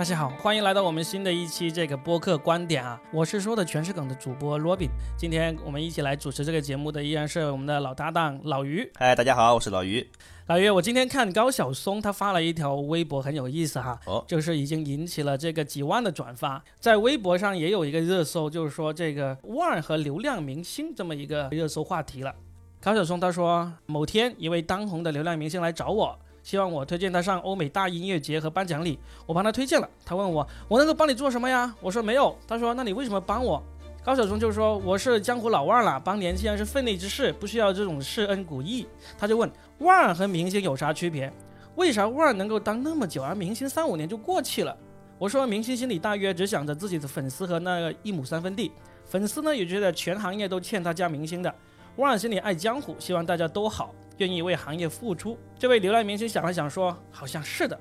大家好，欢迎来到我们新的一期这个播客观点啊！我是说的全是梗的主播罗宾。今天我们一起来主持这个节目的依然是我们的老搭档老于。嗨，大家好，我是老于。老于，我今天看高晓松他发了一条微博，很有意思哈。哦，就是已经引起了这个几万的转发，在微博上也有一个热搜，就是说这个腕和流量明星这么一个热搜话题了。高晓松他说，某天一位当红的流量明星来找我。希望我推荐他上欧美大音乐节和颁奖礼，我帮他推荐了。他问我，我能够帮你做什么呀？我说没有。他说，那你为什么帮我？高晓松就说，我是江湖老腕了，帮年轻人是分内之事，不需要这种施恩古义。他就问，腕和明星有啥区别？为啥腕能够当那么久，而明星三五年就过气了？我说，明星心里大约只想着自己的粉丝和那一亩三分地，粉丝呢也觉得全行业都欠他家明星的。腕心里爱江湖，希望大家都好。愿意为行业付出。这位流量明星想了想说：“好像是的。”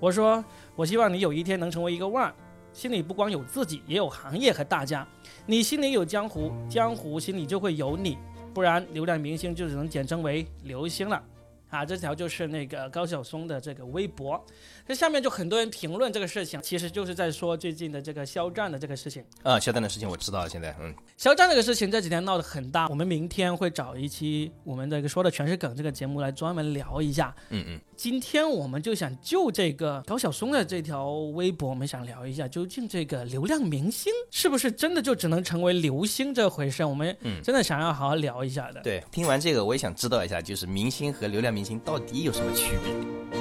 我说：“我希望你有一天能成为一个腕，心里不光有自己，也有行业和大家。你心里有江湖，江湖心里就会有你，不然流量明星就只能简称为流星了。”啊，这条就是那个高晓松的这个微博。这下面就很多人评论这个事情，其实就是在说最近的这个肖战的这个事情啊。肖战的事情我知道了，现在嗯，肖战这个事情这几天闹得很大。我们明天会找一期我们这个说的全是梗这个节目来专门聊一下。嗯嗯。今天我们就想就这个高晓松的这条微博，我们想聊一下，究竟这个流量明星是不是真的就只能成为流星这回事？我们真的想要好好聊一下的。对，听完这个我也想知道一下，就是明星和流量明星到底有什么区别？